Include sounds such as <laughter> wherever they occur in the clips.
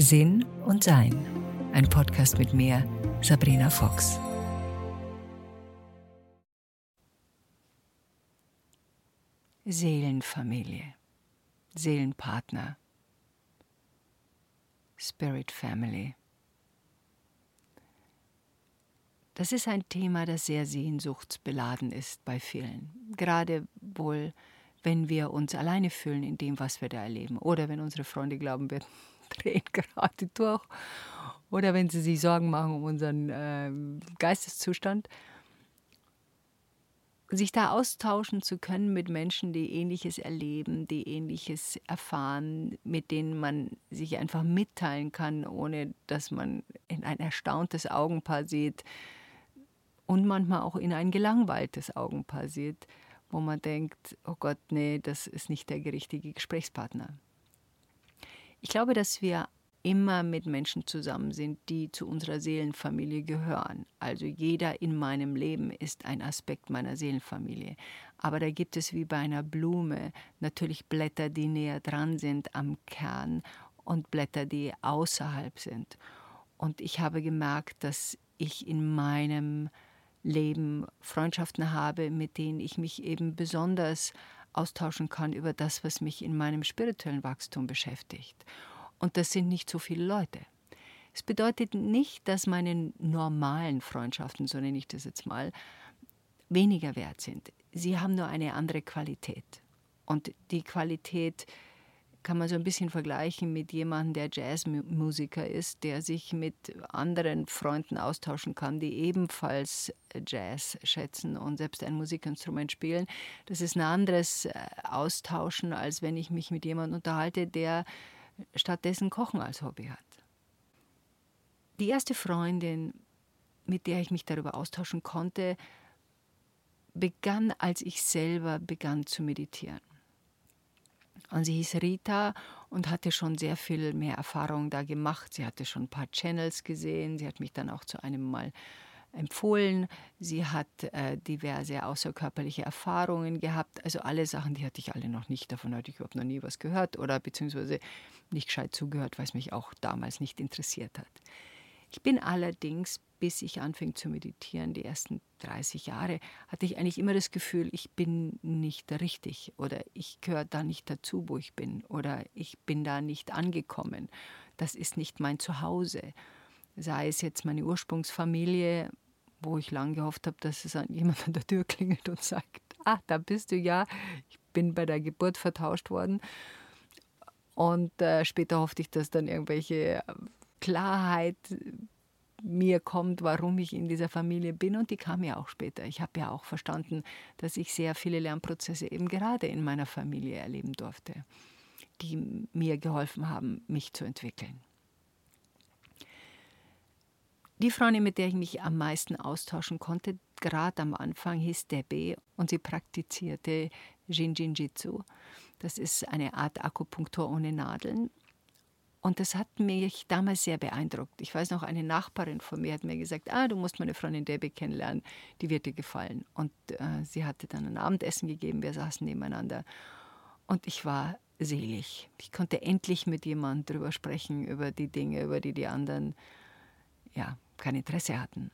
Sinn und Sein. Ein Podcast mit mir, Sabrina Fox. Seelenfamilie, Seelenpartner, Spirit Family. Das ist ein Thema, das sehr sehnsuchtsbeladen ist bei vielen. Gerade wohl, wenn wir uns alleine fühlen in dem, was wir da erleben. Oder wenn unsere Freunde glauben, wir drehen <laughs> gerade durch. Oder wenn sie sich Sorgen machen um unseren äh, Geisteszustand. Sich da austauschen zu können mit Menschen, die Ähnliches erleben, die Ähnliches erfahren, mit denen man sich einfach mitteilen kann, ohne dass man in ein erstauntes Augenpaar sieht und manchmal auch in ein gelangweiltes Augenpaar sieht, wo man denkt, oh Gott, nee, das ist nicht der richtige Gesprächspartner. Ich glaube, dass wir immer mit Menschen zusammen sind, die zu unserer Seelenfamilie gehören. Also jeder in meinem Leben ist ein Aspekt meiner Seelenfamilie. Aber da gibt es wie bei einer Blume natürlich Blätter, die näher dran sind am Kern und Blätter, die außerhalb sind. Und ich habe gemerkt, dass ich in meinem Leben Freundschaften habe, mit denen ich mich eben besonders austauschen kann über das, was mich in meinem spirituellen Wachstum beschäftigt. Und das sind nicht so viele Leute. Es bedeutet nicht, dass meine normalen Freundschaften, so nenne ich das jetzt mal, weniger wert sind. Sie haben nur eine andere Qualität. Und die Qualität kann man so ein bisschen vergleichen mit jemandem, der Jazzmusiker ist, der sich mit anderen Freunden austauschen kann, die ebenfalls Jazz schätzen und selbst ein Musikinstrument spielen. Das ist ein anderes äh, Austauschen, als wenn ich mich mit jemandem unterhalte, der stattdessen Kochen als Hobby hat. Die erste Freundin, mit der ich mich darüber austauschen konnte, begann, als ich selber begann zu meditieren. Und sie hieß Rita und hatte schon sehr viel mehr Erfahrung da gemacht. Sie hatte schon ein paar Channels gesehen. Sie hat mich dann auch zu einem Mal empfohlen. Sie hat äh, diverse außerkörperliche Erfahrungen gehabt. Also alle Sachen, die hatte ich alle noch nicht. Davon hatte ich überhaupt noch nie was gehört oder beziehungsweise nicht gescheit zugehört, weil es mich auch damals nicht interessiert hat. Ich bin allerdings, bis ich anfing zu meditieren, die ersten 30 Jahre, hatte ich eigentlich immer das Gefühl, ich bin nicht richtig oder ich gehöre da nicht dazu, wo ich bin oder ich bin da nicht angekommen. Das ist nicht mein Zuhause. Sei es jetzt meine Ursprungsfamilie, wo ich lange gehofft habe, dass es jemand an der Tür klingelt und sagt, ah, da bist du ja, ich bin bei der Geburt vertauscht worden. Und äh, später hoffte ich, dass dann irgendwelche Klarheit mir kommt, warum ich in dieser Familie bin. Und die kam ja auch später. Ich habe ja auch verstanden, dass ich sehr viele Lernprozesse eben gerade in meiner Familie erleben durfte, die mir geholfen haben, mich zu entwickeln. Die Freundin, mit der ich mich am meisten austauschen konnte, gerade am Anfang, hieß Debbie und sie praktizierte Jinjinjitsu. Das ist eine Art Akupunktur ohne Nadeln. Und das hat mich damals sehr beeindruckt. Ich weiß noch, eine Nachbarin von mir hat mir gesagt, ah, du musst meine Freundin Debbie kennenlernen, die wird dir gefallen. Und äh, sie hatte dann ein Abendessen gegeben, wir saßen nebeneinander. Und ich war selig. Ich konnte endlich mit jemandem darüber sprechen, über die Dinge, über die die anderen ja, kein Interesse hatten.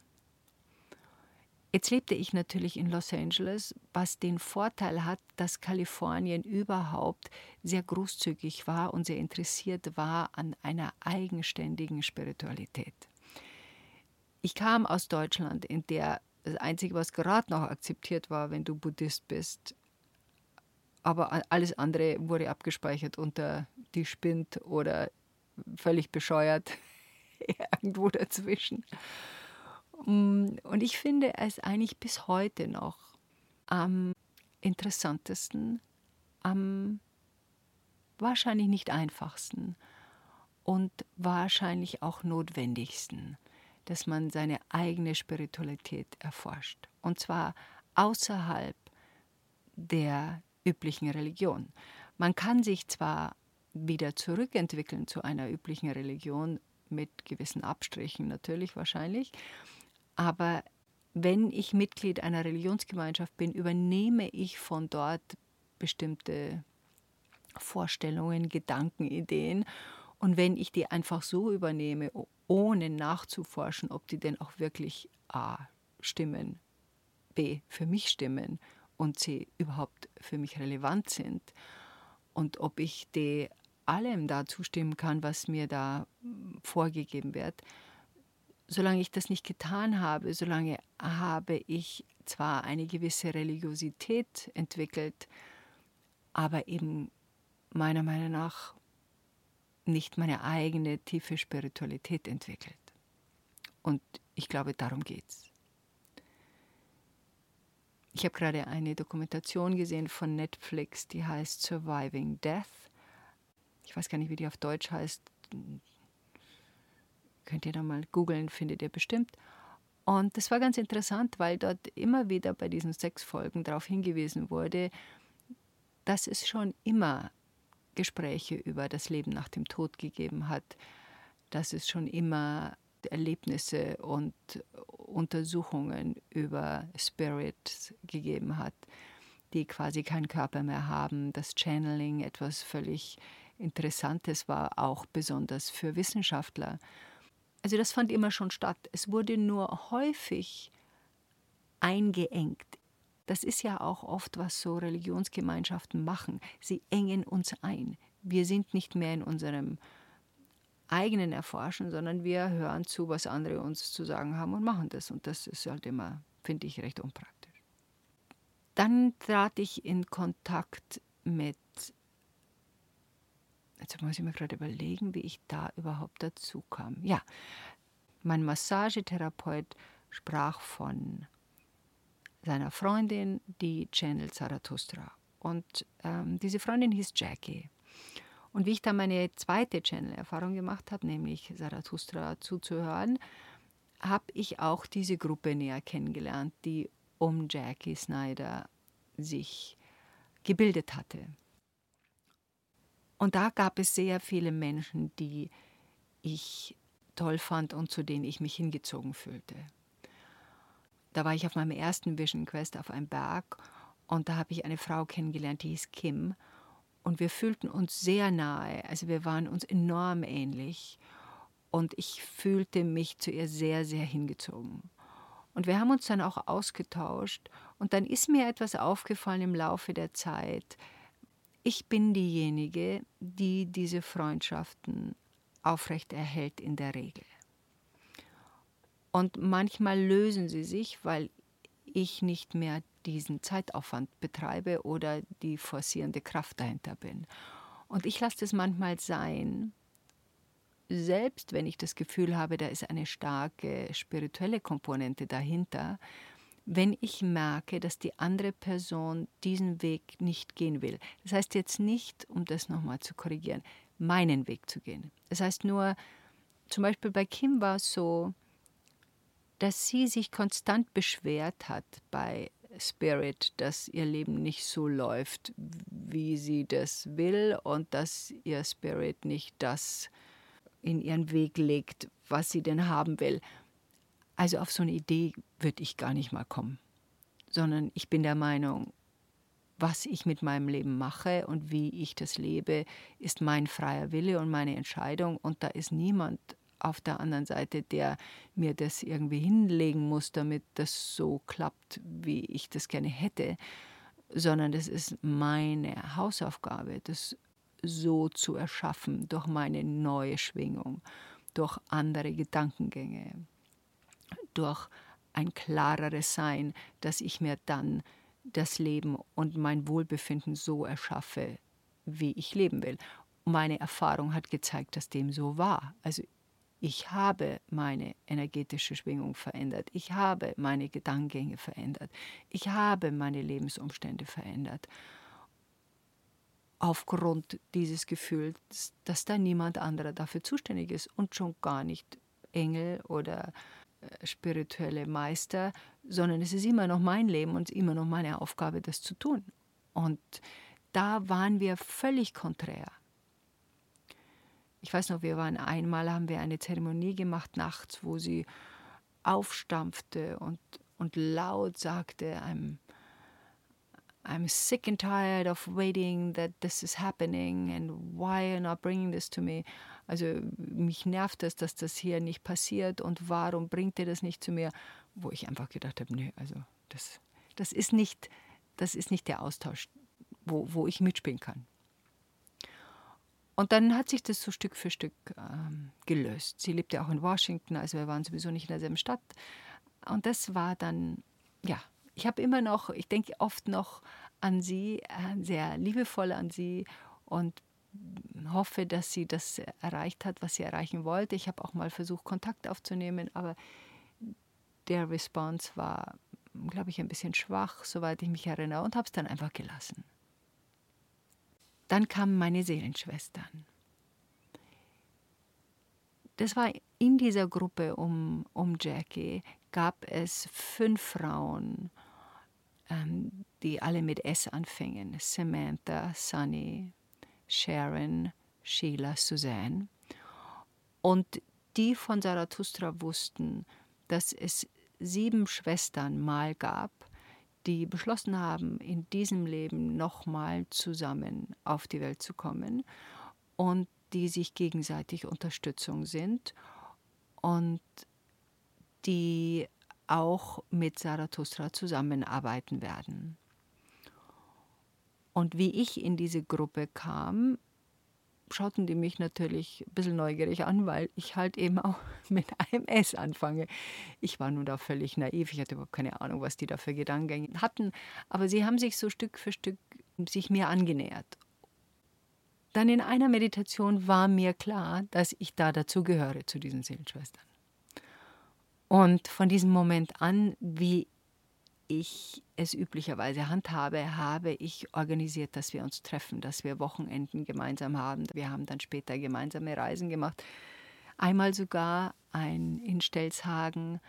Jetzt lebte ich natürlich in Los Angeles, was den Vorteil hat, dass Kalifornien überhaupt sehr großzügig war und sehr interessiert war an einer eigenständigen Spiritualität. Ich kam aus Deutschland, in der das Einzige, was gerade noch akzeptiert war, wenn du Buddhist bist, aber alles andere wurde abgespeichert unter die spinnt oder völlig bescheuert, <laughs> irgendwo dazwischen. Mm, und ich finde es eigentlich bis heute noch am interessantesten, am wahrscheinlich nicht einfachsten und wahrscheinlich auch notwendigsten, dass man seine eigene Spiritualität erforscht. Und zwar außerhalb der üblichen Religion. Man kann sich zwar wieder zurückentwickeln zu einer üblichen Religion, mit gewissen Abstrichen natürlich wahrscheinlich, aber wenn ich Mitglied einer Religionsgemeinschaft bin, übernehme ich von dort bestimmte Vorstellungen, Gedanken, Ideen. Und wenn ich die einfach so übernehme, ohne nachzuforschen, ob die denn auch wirklich A stimmen, B für mich stimmen und C überhaupt für mich relevant sind. Und ob ich die allem da zustimmen kann, was mir da vorgegeben wird, solange ich das nicht getan habe, solange habe ich zwar eine gewisse Religiosität entwickelt, aber eben meiner Meinung nach nicht meine eigene tiefe Spiritualität entwickelt. Und ich glaube, darum geht's. Ich habe gerade eine Dokumentation gesehen von Netflix, die heißt Surviving Death. Ich weiß gar nicht, wie die auf Deutsch heißt. Könnt ihr da mal googeln, findet ihr bestimmt. Und das war ganz interessant, weil dort immer wieder bei diesen sechs Folgen darauf hingewiesen wurde, dass es schon immer Gespräche über das Leben nach dem Tod gegeben hat, dass es schon immer Erlebnisse und Untersuchungen über Spirits gegeben hat, die quasi keinen Körper mehr haben, dass Channeling etwas völlig Interessantes war, auch besonders für Wissenschaftler. Also das fand immer schon statt. Es wurde nur häufig eingeengt. Das ist ja auch oft, was so Religionsgemeinschaften machen. Sie engen uns ein. Wir sind nicht mehr in unserem eigenen Erforschen, sondern wir hören zu, was andere uns zu sagen haben und machen das. Und das ist halt immer, finde ich, recht unpraktisch. Dann trat ich in Kontakt mit, jetzt muss ich mir gerade überlegen, wie ich da überhaupt dazu kam. Ja, mein Massagetherapeut sprach von seiner Freundin, die Channel Zarathustra. Und ähm, diese Freundin hieß Jackie. Und wie ich dann meine zweite Channel-Erfahrung gemacht habe, nämlich Zarathustra zuzuhören, habe ich auch diese Gruppe näher kennengelernt, die um Jackie Snyder sich gebildet hatte. Und da gab es sehr viele Menschen, die ich toll fand und zu denen ich mich hingezogen fühlte. Da war ich auf meinem ersten Vision Quest auf einem Berg und da habe ich eine Frau kennengelernt, die hieß Kim und wir fühlten uns sehr nahe, also wir waren uns enorm ähnlich und ich fühlte mich zu ihr sehr, sehr hingezogen. Und wir haben uns dann auch ausgetauscht und dann ist mir etwas aufgefallen im Laufe der Zeit. Ich bin diejenige, die diese Freundschaften aufrecht erhält in der Regel. Und manchmal lösen sie sich, weil ich nicht mehr diesen Zeitaufwand betreibe oder die forcierende Kraft dahinter bin. Und ich lasse das manchmal sein, selbst wenn ich das Gefühl habe, da ist eine starke spirituelle Komponente dahinter, wenn ich merke, dass die andere Person diesen Weg nicht gehen will. Das heißt jetzt nicht, um das nochmal zu korrigieren, meinen Weg zu gehen. Das heißt nur, zum Beispiel bei Kim war es so, dass sie sich konstant beschwert hat bei Spirit, dass ihr Leben nicht so läuft, wie sie das will und dass ihr Spirit nicht das in ihren Weg legt, was sie denn haben will. Also auf so eine Idee würde ich gar nicht mal kommen, sondern ich bin der Meinung, was ich mit meinem Leben mache und wie ich das lebe, ist mein freier Wille und meine Entscheidung. Und da ist niemand auf der anderen Seite, der mir das irgendwie hinlegen muss, damit das so klappt, wie ich das gerne hätte, sondern das ist meine Hausaufgabe, das so zu erschaffen durch meine neue Schwingung, durch andere Gedankengänge, durch ein klareres Sein, dass ich mir dann das Leben und mein Wohlbefinden so erschaffe, wie ich leben will. Meine Erfahrung hat gezeigt, dass dem so war. Also ich habe meine energetische Schwingung verändert. Ich habe meine Gedankengänge verändert. Ich habe meine Lebensumstände verändert. Aufgrund dieses Gefühls, dass da niemand anderer dafür zuständig ist und schon gar nicht Engel oder spirituelle Meister, sondern es ist immer noch mein Leben und immer noch meine Aufgabe, das zu tun. Und da waren wir völlig konträr. Ich weiß noch, wir waren einmal, haben wir eine Zeremonie gemacht nachts, wo sie aufstampfte und, und laut sagte einem I'm sick and tired of waiting that this is happening and why are you not bringing this to me? Also mich nervt es, dass das hier nicht passiert und warum bringt ihr das nicht zu mir? Wo ich einfach gedacht habe, nee, also das, das, ist, nicht, das ist nicht der Austausch, wo, wo ich mitspielen kann. Und dann hat sich das so Stück für Stück ähm, gelöst. Sie lebte auch in Washington, also wir waren sowieso nicht in derselben Stadt. Und das war dann, ja, ich habe immer noch, ich denke oft noch an sie, äh, sehr liebevoll an sie und hoffe, dass sie das erreicht hat, was sie erreichen wollte. Ich habe auch mal versucht, Kontakt aufzunehmen, aber der Response war, glaube ich, ein bisschen schwach, soweit ich mich erinnere, und habe es dann einfach gelassen. Dann kamen meine Seelenschwestern. Das war in dieser Gruppe um, um Jackie, gab es fünf Frauen, ähm, die alle mit S anfingen. Samantha, Sunny, Sharon, Sheila, Suzanne. Und die von Zarathustra wussten, dass es sieben Schwestern mal gab, die beschlossen haben, in diesem Leben nochmal zusammen auf die Welt zu kommen und die sich gegenseitig Unterstützung sind und die auch mit Zarathustra zusammenarbeiten werden. Und wie ich in diese Gruppe kam, schauten die mich natürlich ein bisschen neugierig an, weil ich halt eben auch <laughs> mit einem S anfange. Ich war nun da völlig naiv, ich hatte überhaupt keine Ahnung, was die da für Gedankengänge hatten, aber sie haben sich so Stück für Stück sich mir angenähert. Dann in einer Meditation war mir klar, dass ich da dazu gehöre, zu diesen Seelenschwestern. Und von diesem Moment an, wie ich es üblicherweise handhabe, habe ich organisiert, dass wir uns treffen, dass wir Wochenenden gemeinsam haben. Wir haben dann später gemeinsame Reisen gemacht. Einmal sogar ein in Stelzhagen,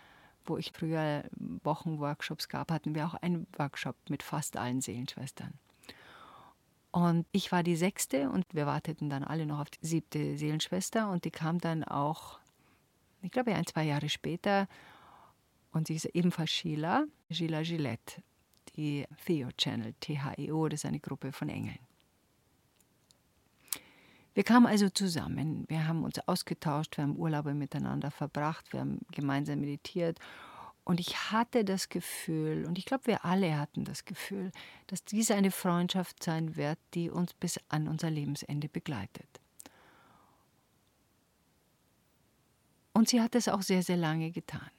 wo ich früher Wochenworkshops gab, hatten wir auch einen Workshop mit fast allen Seelenschwestern. Und ich war die sechste und wir warteten dann alle noch auf die siebte Seelenschwester und die kam dann auch, ich glaube ein, zwei Jahre später und sie ist ebenfalls Sheila, Sheila Gillette, die Theo Channel, THEO, das ist eine Gruppe von Engeln. Wir kamen also zusammen, wir haben uns ausgetauscht, wir haben Urlaube miteinander verbracht, wir haben gemeinsam meditiert und ich hatte das Gefühl, und ich glaube, wir alle hatten das Gefühl, dass dies eine Freundschaft sein wird, die uns bis an unser Lebensende begleitet. Und sie hat es auch sehr, sehr lange getan.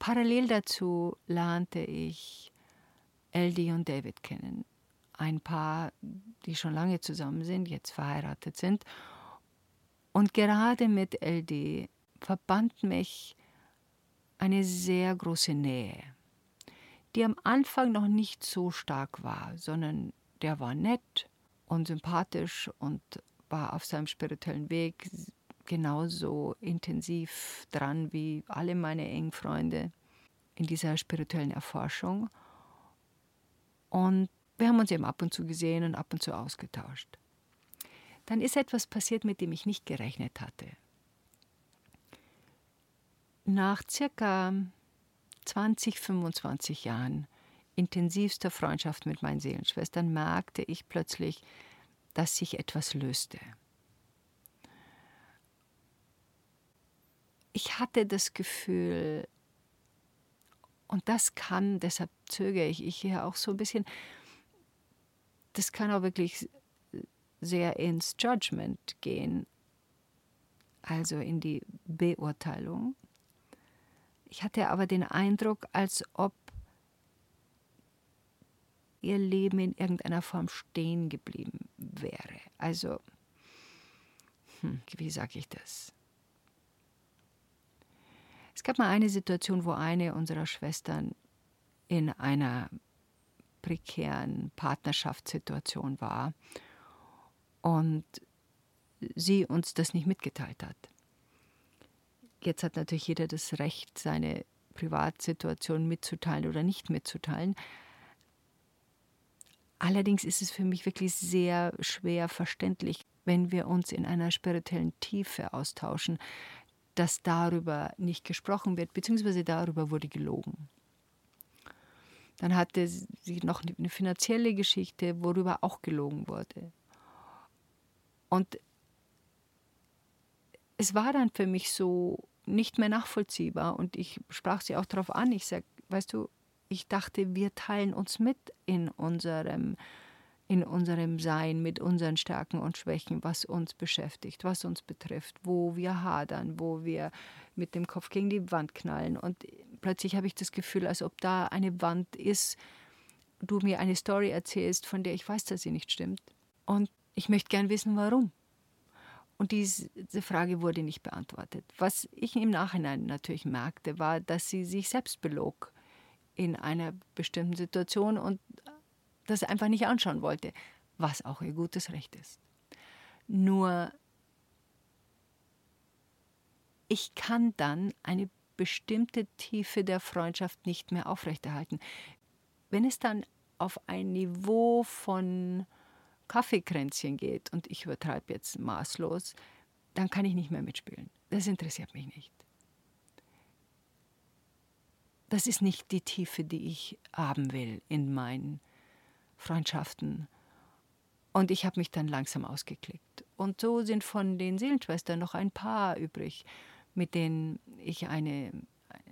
Parallel dazu lernte ich Eldie und David kennen. Ein Paar, die schon lange zusammen sind, jetzt verheiratet sind. Und gerade mit Eldie verband mich eine sehr große Nähe, die am Anfang noch nicht so stark war, sondern der war nett und sympathisch und war auf seinem spirituellen Weg genauso intensiv dran wie alle meine engen Freunde in dieser spirituellen Erforschung. Und wir haben uns eben ab und zu gesehen und ab und zu ausgetauscht. Dann ist etwas passiert, mit dem ich nicht gerechnet hatte. Nach circa 20, 25 Jahren intensivster Freundschaft mit meinen Seelenschwestern merkte ich plötzlich, dass sich etwas löste. Ich hatte das Gefühl, und das kann, deshalb zögere ich, hier auch so ein bisschen, das kann auch wirklich sehr ins Judgment gehen, also in die Beurteilung. Ich hatte aber den Eindruck, als ob ihr Leben in irgendeiner Form stehen geblieben wäre. Also, hm, wie sage ich das? Es gab mal eine Situation, wo eine unserer Schwestern in einer prekären Partnerschaftssituation war und sie uns das nicht mitgeteilt hat. Jetzt hat natürlich jeder das Recht, seine Privatsituation mitzuteilen oder nicht mitzuteilen. Allerdings ist es für mich wirklich sehr schwer verständlich, wenn wir uns in einer spirituellen Tiefe austauschen, dass darüber nicht gesprochen wird, beziehungsweise darüber wurde gelogen. Dann hatte sie noch eine finanzielle Geschichte, worüber auch gelogen wurde. Und es war dann für mich so nicht mehr nachvollziehbar und ich sprach sie auch darauf an. Ich sage, weißt du, ich dachte, wir teilen uns mit in unserem, in unserem Sein, mit unseren Stärken und Schwächen, was uns beschäftigt, was uns betrifft, wo wir hadern, wo wir mit dem Kopf gegen die Wand knallen. Und plötzlich habe ich das Gefühl, als ob da eine Wand ist, du mir eine Story erzählst, von der ich weiß, dass sie nicht stimmt. Und ich möchte gern wissen, warum. Und diese Frage wurde nicht beantwortet. Was ich im Nachhinein natürlich merkte, war, dass sie sich selbst belog in einer bestimmten Situation und das einfach nicht anschauen wollte, was auch ihr gutes Recht ist. Nur ich kann dann eine bestimmte Tiefe der Freundschaft nicht mehr aufrechterhalten. Wenn es dann auf ein Niveau von Kaffeekränzchen geht, und ich übertreibe jetzt maßlos, dann kann ich nicht mehr mitspielen. Das interessiert mich nicht das ist nicht die Tiefe, die ich haben will in meinen Freundschaften. Und ich habe mich dann langsam ausgeklickt. Und so sind von den Seelenschwestern noch ein paar übrig, mit denen ich eine,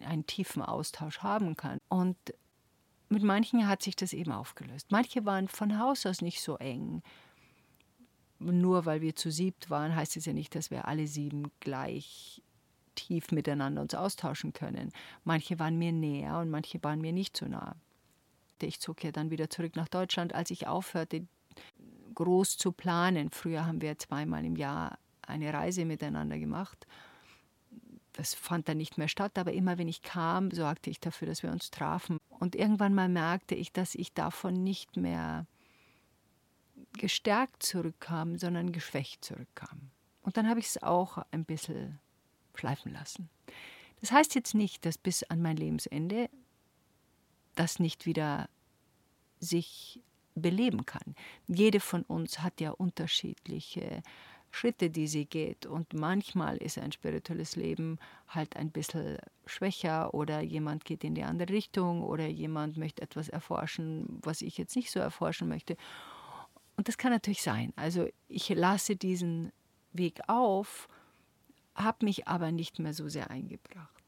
einen tiefen Austausch haben kann. Und mit manchen hat sich das eben aufgelöst. Manche waren von Haus aus nicht so eng. Nur weil wir zu siebt waren, heißt es ja nicht, dass wir alle sieben gleich tief miteinander uns austauschen können. Manche waren mir näher und manche waren mir nicht so nah. Ich zog ja dann wieder zurück nach Deutschland, als ich aufhörte, groß zu planen. Früher haben wir zweimal im Jahr eine Reise miteinander gemacht. Das fand dann nicht mehr statt, aber immer wenn ich kam, sorgte ich dafür, dass wir uns trafen. Und irgendwann mal merkte ich, dass ich davon nicht mehr gestärkt zurückkam, sondern geschwächt zurückkam. Und dann habe ich es auch ein bisschen schleifen lassen. Das heißt jetzt nicht, dass bis an mein Lebensende das nicht wieder sich beleben kann. Jede von uns hat ja unterschiedliche Schritte, die sie geht. Und manchmal ist ein spirituelles Leben halt ein bisschen schwächer oder jemand geht in die andere Richtung oder jemand möchte etwas erforschen, was ich jetzt nicht so erforschen möchte. Und das kann natürlich sein. Also ich lasse diesen Weg auf habe mich aber nicht mehr so sehr eingebracht.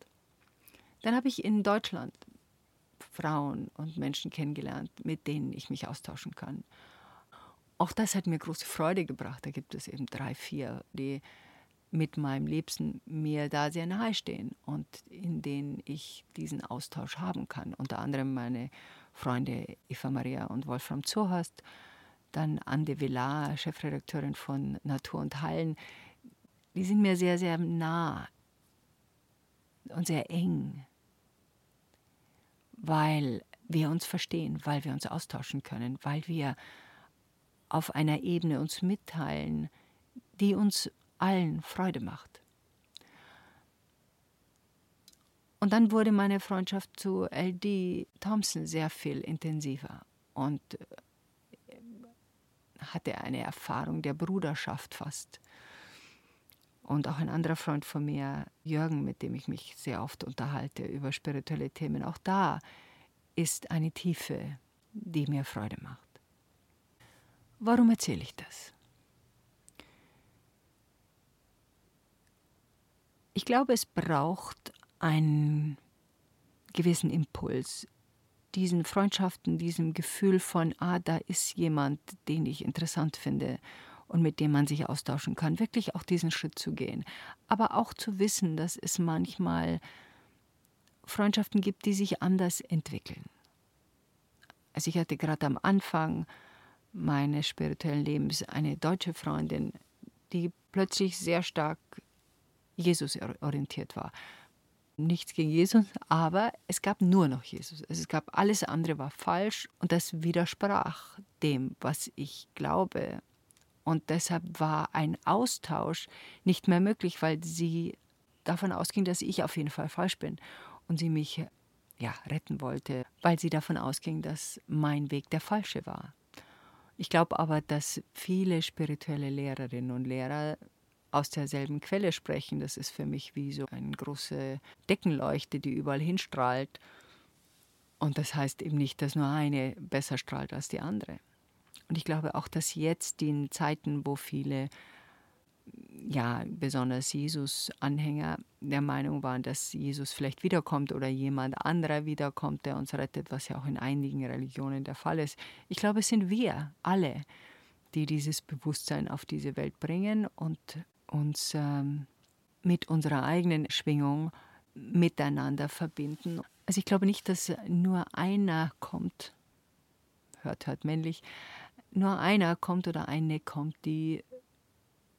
Dann habe ich in Deutschland Frauen und Menschen kennengelernt, mit denen ich mich austauschen kann. Auch das hat mir große Freude gebracht. Da gibt es eben drei, vier, die mit meinem Liebsten mir da sehr nahe stehen und in denen ich diesen Austausch haben kann. Unter anderem meine Freunde Eva Maria und Wolfram Zohast, dann Ande Villar, Chefredakteurin von Natur und Hallen, die sind mir sehr, sehr nah und sehr eng, weil wir uns verstehen, weil wir uns austauschen können, weil wir auf einer Ebene uns mitteilen, die uns allen Freude macht. Und dann wurde meine Freundschaft zu LD Thompson sehr viel intensiver und äh, hatte eine Erfahrung der Bruderschaft fast. Und auch ein anderer Freund von mir, Jürgen, mit dem ich mich sehr oft unterhalte über spirituelle Themen, auch da ist eine Tiefe, die mir Freude macht. Warum erzähle ich das? Ich glaube, es braucht einen gewissen Impuls, diesen Freundschaften, diesem Gefühl von, ah, da ist jemand, den ich interessant finde und mit dem man sich austauschen kann, wirklich auch diesen Schritt zu gehen. Aber auch zu wissen, dass es manchmal Freundschaften gibt, die sich anders entwickeln. Also ich hatte gerade am Anfang meines spirituellen Lebens eine deutsche Freundin, die plötzlich sehr stark Jesus orientiert war. Nichts gegen Jesus, aber es gab nur noch Jesus. Es gab alles andere war falsch und das widersprach dem, was ich glaube und deshalb war ein Austausch nicht mehr möglich, weil sie davon ausging, dass ich auf jeden Fall falsch bin und sie mich ja, retten wollte, weil sie davon ausging, dass mein Weg der falsche war. Ich glaube aber, dass viele spirituelle Lehrerinnen und Lehrer aus derselben Quelle sprechen. Das ist für mich wie so eine große Deckenleuchte, die überall hinstrahlt. Und das heißt eben nicht, dass nur eine besser strahlt als die andere. Und ich glaube auch, dass jetzt in Zeiten, wo viele, ja, besonders Jesus-Anhänger der Meinung waren, dass Jesus vielleicht wiederkommt oder jemand anderer wiederkommt, der uns rettet, was ja auch in einigen Religionen der Fall ist. Ich glaube, es sind wir alle, die dieses Bewusstsein auf diese Welt bringen und uns ähm, mit unserer eigenen Schwingung miteinander verbinden. Also ich glaube nicht, dass nur einer kommt, hört, hört männlich, nur einer kommt oder eine kommt, die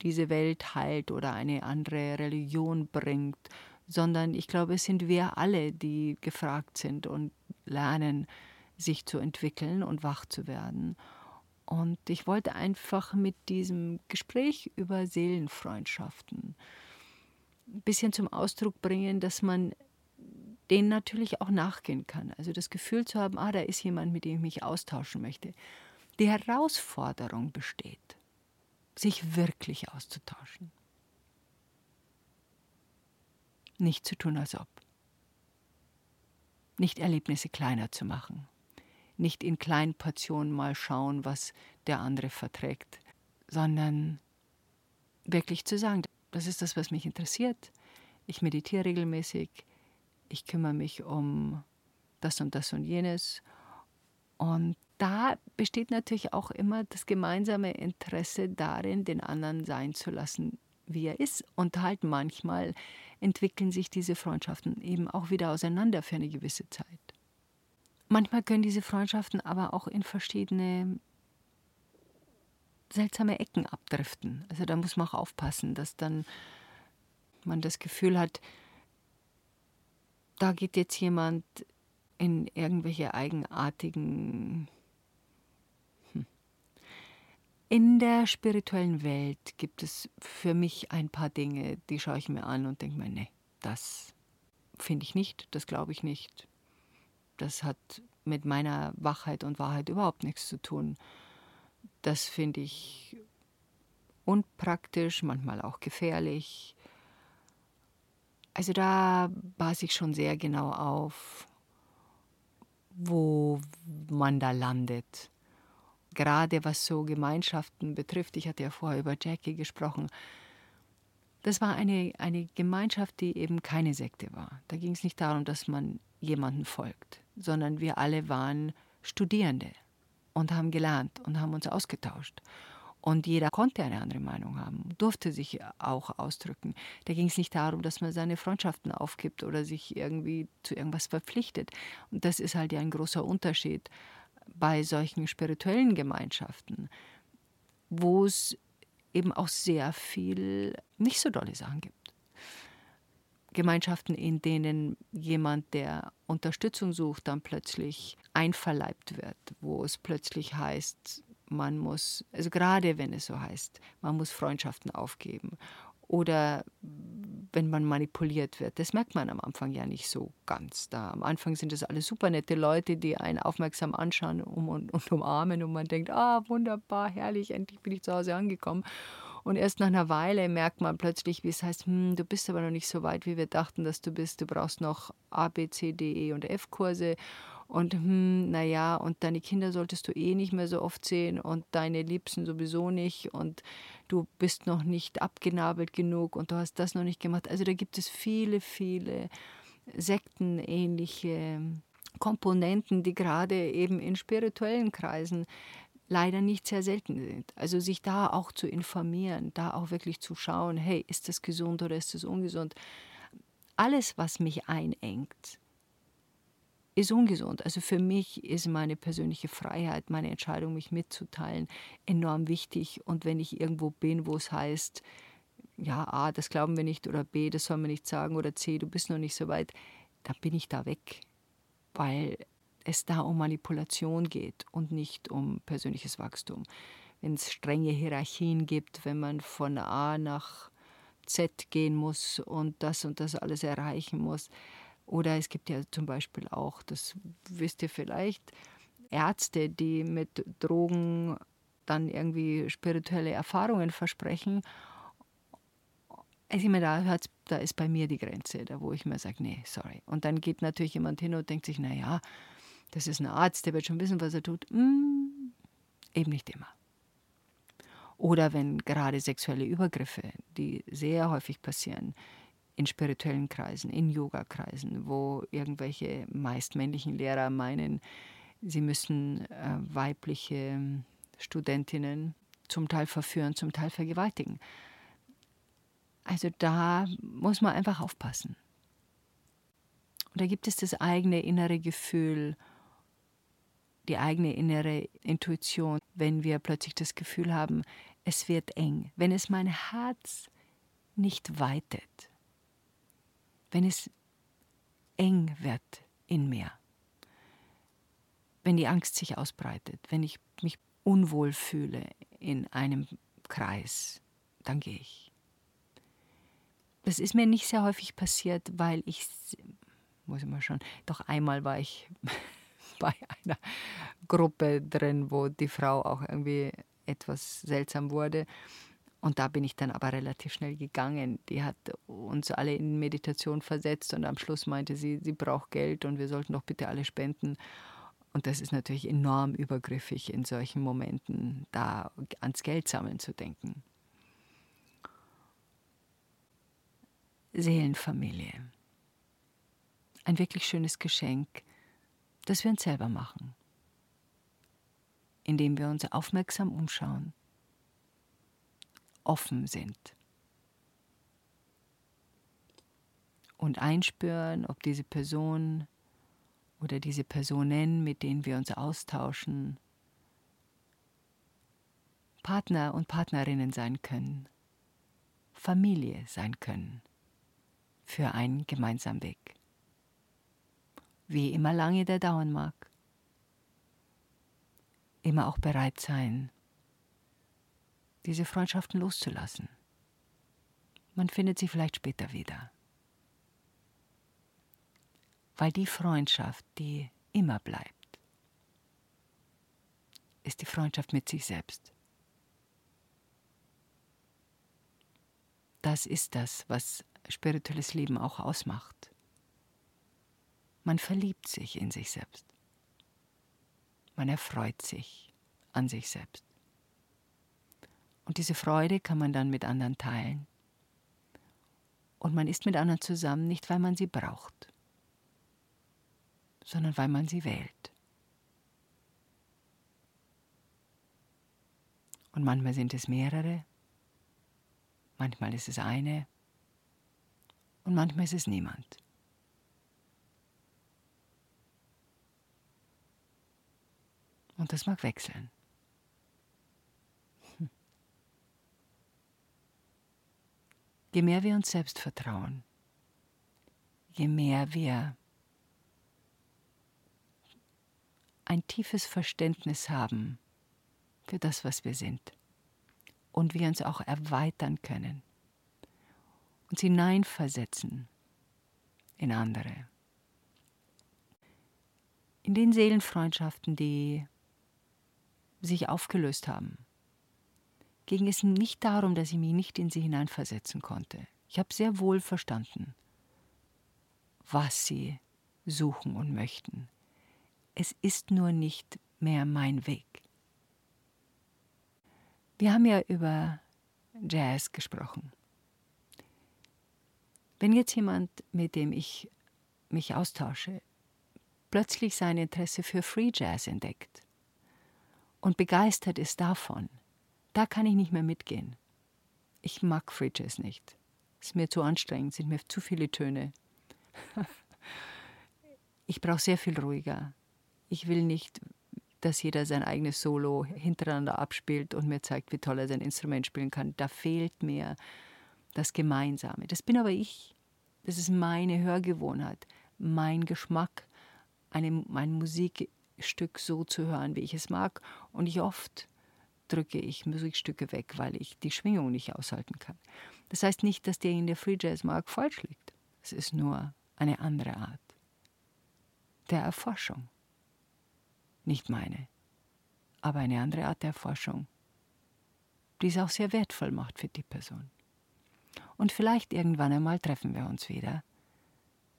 diese Welt heilt oder eine andere Religion bringt, sondern ich glaube, es sind wir alle, die gefragt sind und lernen, sich zu entwickeln und wach zu werden. Und ich wollte einfach mit diesem Gespräch über Seelenfreundschaften ein bisschen zum Ausdruck bringen, dass man denen natürlich auch nachgehen kann. Also das Gefühl zu haben, ah, da ist jemand, mit dem ich mich austauschen möchte. Die Herausforderung besteht, sich wirklich auszutauschen. Nicht zu tun, als ob. Nicht Erlebnisse kleiner zu machen. Nicht in kleinen Portionen mal schauen, was der andere verträgt, sondern wirklich zu sagen, das ist das, was mich interessiert. Ich meditiere regelmäßig. Ich kümmere mich um das und das und jenes. Und da besteht natürlich auch immer das gemeinsame Interesse darin, den anderen sein zu lassen, wie er ist. Und halt manchmal entwickeln sich diese Freundschaften eben auch wieder auseinander für eine gewisse Zeit. Manchmal können diese Freundschaften aber auch in verschiedene seltsame Ecken abdriften. Also da muss man auch aufpassen, dass dann man das Gefühl hat, da geht jetzt jemand in irgendwelche eigenartigen... In der spirituellen Welt gibt es für mich ein paar Dinge, die schaue ich mir an und denke mir, nee, das finde ich nicht, das glaube ich nicht. Das hat mit meiner Wachheit und Wahrheit überhaupt nichts zu tun. Das finde ich unpraktisch, manchmal auch gefährlich. Also da passe ich schon sehr genau auf, wo man da landet. Gerade was so Gemeinschaften betrifft, ich hatte ja vorher über Jackie gesprochen, das war eine, eine Gemeinschaft, die eben keine Sekte war. Da ging es nicht darum, dass man jemanden folgt, sondern wir alle waren Studierende und haben gelernt und haben uns ausgetauscht. Und jeder konnte eine andere Meinung haben, durfte sich auch ausdrücken. Da ging es nicht darum, dass man seine Freundschaften aufgibt oder sich irgendwie zu irgendwas verpflichtet. Und das ist halt ja ein großer Unterschied bei solchen spirituellen Gemeinschaften, wo es eben auch sehr viel nicht so dolle Sachen gibt. Gemeinschaften, in denen jemand, der Unterstützung sucht, dann plötzlich einverleibt wird, wo es plötzlich heißt, man muss, also gerade wenn es so heißt, man muss Freundschaften aufgeben oder wenn man manipuliert wird. Das merkt man am Anfang ja nicht so ganz. Da am Anfang sind das alle super nette Leute, die einen aufmerksam anschauen und, und umarmen und man denkt, ah, wunderbar, herrlich, endlich bin ich zu Hause angekommen. Und erst nach einer Weile merkt man plötzlich, wie es heißt, hm, du bist aber noch nicht so weit, wie wir dachten, dass du bist. Du brauchst noch A, B, C, D, E und F-Kurse. Und hm, naja, und deine Kinder solltest du eh nicht mehr so oft sehen und deine Liebsten sowieso nicht. Und du bist noch nicht abgenabelt genug und du hast das noch nicht gemacht. Also da gibt es viele, viele sektenähnliche Komponenten, die gerade eben in spirituellen Kreisen leider nicht sehr selten sind. Also sich da auch zu informieren, da auch wirklich zu schauen, hey, ist das gesund oder ist das ungesund? Alles, was mich einengt, ist ungesund. Also für mich ist meine persönliche Freiheit, meine Entscheidung, mich mitzuteilen, enorm wichtig. Und wenn ich irgendwo bin, wo es heißt, ja, A, das glauben wir nicht, oder B, das soll man nicht sagen, oder C, du bist noch nicht so weit, dann bin ich da weg. Weil es da um Manipulation geht und nicht um persönliches Wachstum. Wenn es strenge Hierarchien gibt, wenn man von A nach Z gehen muss und das und das alles erreichen muss. Oder es gibt ja zum Beispiel auch, das wisst ihr vielleicht, Ärzte, die mit Drogen dann irgendwie spirituelle Erfahrungen versprechen. Also meine, da, hört's, da ist bei mir die Grenze, da wo ich mir sage, nee, sorry. Und dann geht natürlich jemand hin und denkt sich, naja, Das ist ein Arzt, der wird schon wissen, was er tut. Hm, eben nicht immer. Oder wenn gerade sexuelle Übergriffe, die sehr häufig passieren, in spirituellen Kreisen, in Yoga-Kreisen, wo irgendwelche meist männlichen Lehrer meinen, sie müssen äh, weibliche Studentinnen zum Teil verführen, zum Teil vergewaltigen. Also da muss man einfach aufpassen. Und da gibt es das eigene innere Gefühl, die eigene innere Intuition, wenn wir plötzlich das Gefühl haben, es wird eng, wenn es mein Herz nicht weitet, wenn es eng wird in mir, wenn die Angst sich ausbreitet, wenn ich mich unwohl fühle in einem Kreis, dann gehe ich. Das ist mir nicht sehr häufig passiert, weil ich, muss ich mal schauen, doch einmal war ich <laughs> bei einer Gruppe drin, wo die Frau auch irgendwie etwas seltsam wurde. Und da bin ich dann aber relativ schnell gegangen. Die hat uns alle in Meditation versetzt und am Schluss meinte sie, sie braucht Geld und wir sollten doch bitte alle spenden. Und das ist natürlich enorm übergriffig in solchen Momenten, da ans Geld sammeln zu denken. Seelenfamilie. Ein wirklich schönes Geschenk, das wir uns selber machen, indem wir uns aufmerksam umschauen, offen sind und einspüren, ob diese Person oder diese Personen, mit denen wir uns austauschen, Partner und Partnerinnen sein können, Familie sein können für einen gemeinsamen Weg. Wie immer lange der dauern mag. Immer auch bereit sein, diese Freundschaften loszulassen. Man findet sie vielleicht später wieder weil die Freundschaft, die immer bleibt, ist die Freundschaft mit sich selbst. Das ist das, was spirituelles Leben auch ausmacht. Man verliebt sich in sich selbst. Man erfreut sich an sich selbst. Und diese Freude kann man dann mit anderen teilen. Und man ist mit anderen zusammen, nicht weil man sie braucht, sondern weil man sie wählt. Und manchmal sind es mehrere, manchmal ist es eine und manchmal ist es niemand. Und das mag wechseln. Je mehr wir uns selbst vertrauen, je mehr wir ein tiefes Verständnis haben für das, was wir sind und wir uns auch erweitern können, uns hineinversetzen in andere. In den Seelenfreundschaften, die sich aufgelöst haben, ging es nicht darum, dass ich mich nicht in sie hineinversetzen konnte. Ich habe sehr wohl verstanden, was sie suchen und möchten es ist nur nicht mehr mein Weg. Wir haben ja über Jazz gesprochen. Wenn jetzt jemand, mit dem ich mich austausche, plötzlich sein Interesse für Free Jazz entdeckt und begeistert ist davon, da kann ich nicht mehr mitgehen. Ich mag Free Jazz nicht. Es ist mir zu anstrengend, sind mir zu viele Töne. <laughs> ich brauche sehr viel ruhiger. Ich will nicht, dass jeder sein eigenes Solo hintereinander abspielt und mir zeigt, wie toll er sein Instrument spielen kann. Da fehlt mir das Gemeinsame. Das bin aber ich. Das ist meine Hörgewohnheit, mein Geschmack, eine, mein Musikstück so zu hören, wie ich es mag. Und ich oft drücke ich Musikstücke weg, weil ich die Schwingung nicht aushalten kann. Das heißt nicht, dass der in der Free Jazz mag falsch liegt. Es ist nur eine andere Art der Erforschung nicht meine, aber eine andere Art der Forschung, die es auch sehr wertvoll macht für die Person. Und vielleicht irgendwann einmal treffen wir uns wieder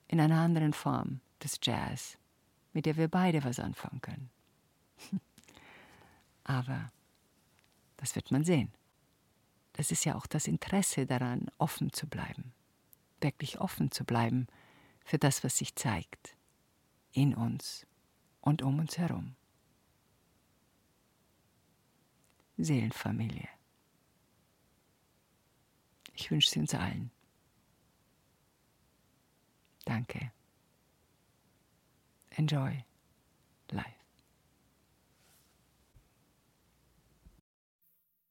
in einer anderen Form des Jazz, mit der wir beide was anfangen können. <laughs> Aber das wird man sehen. Das ist ja auch das Interesse daran, offen zu bleiben, wirklich offen zu bleiben für das, was sich zeigt, in uns und um uns herum. Seelenfamilie. Ich wünsche sie uns allen. Danke. Enjoy life.